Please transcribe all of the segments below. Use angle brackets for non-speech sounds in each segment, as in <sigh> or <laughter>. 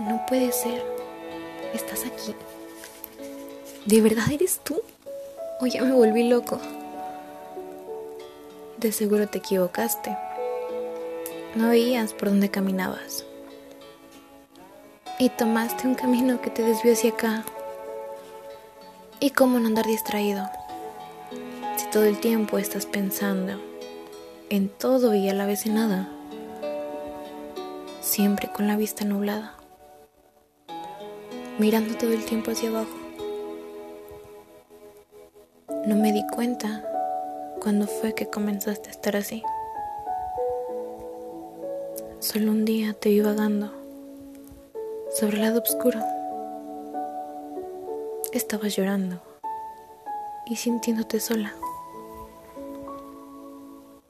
No puede ser. Estás aquí. ¿De verdad eres tú? ¿O ya me volví loco? De seguro te equivocaste. No veías por dónde caminabas. Y tomaste un camino que te desvió hacia acá. ¿Y cómo no andar distraído? Si todo el tiempo estás pensando en todo y a la vez en nada. Siempre con la vista nublada. Mirando todo el tiempo hacia abajo. No me di cuenta cuando fue que comenzaste a estar así. Solo un día te vi vagando sobre el lado oscuro. Estabas llorando y sintiéndote sola.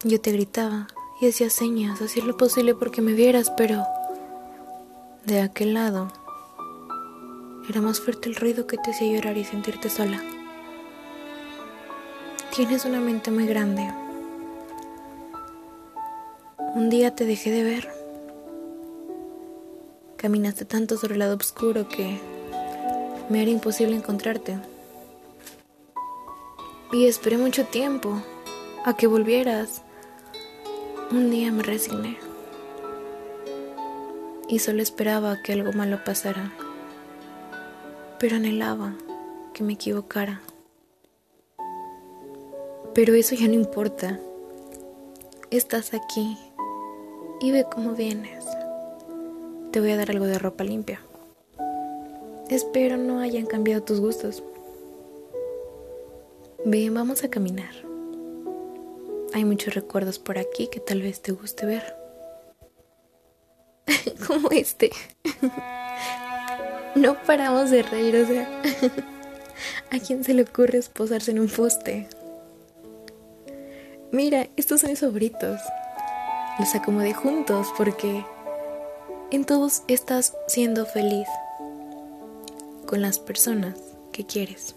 Yo te gritaba y hacía señas, hacía lo posible porque me vieras, pero de aquel lado era más fuerte el ruido que te hacía llorar y sentirte sola. Tienes una mente muy grande. Un día te dejé de ver. Caminaste tanto sobre el lado oscuro que me era imposible encontrarte. Y esperé mucho tiempo a que volvieras. Un día me resigné. Y solo esperaba que algo malo pasara. Pero anhelaba que me equivocara. Pero eso ya no importa. Estás aquí y ve cómo vienes. Te voy a dar algo de ropa limpia. Espero no hayan cambiado tus gustos. Ven, vamos a caminar. Hay muchos recuerdos por aquí que tal vez te guste ver. <laughs> Como este. <laughs> no paramos de reír, o sea. <laughs> ¿A quién se le ocurre esposarse en un poste? Mira, estos son mis favoritos. Los acomodé juntos porque en todos estás siendo feliz con las personas que quieres.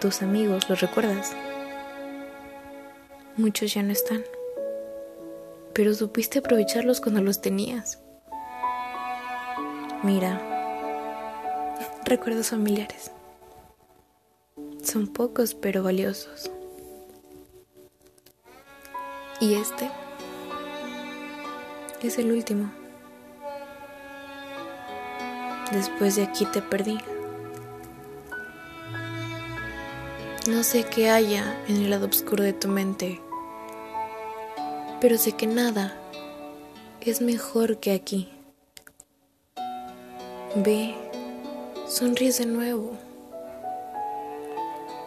Tus amigos, ¿los recuerdas? Muchos ya no están, pero supiste aprovecharlos cuando los tenías. Mira, recuerdos familiares. Son pocos pero valiosos. Y este es el último. Después de aquí te perdí. No sé qué haya en el lado oscuro de tu mente, pero sé que nada es mejor que aquí. Ve, sonríes de nuevo.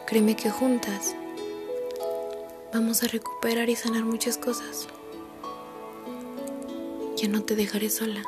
Créeme que juntas Vamos a recuperar y sanar muchas cosas. Ya no te dejaré sola.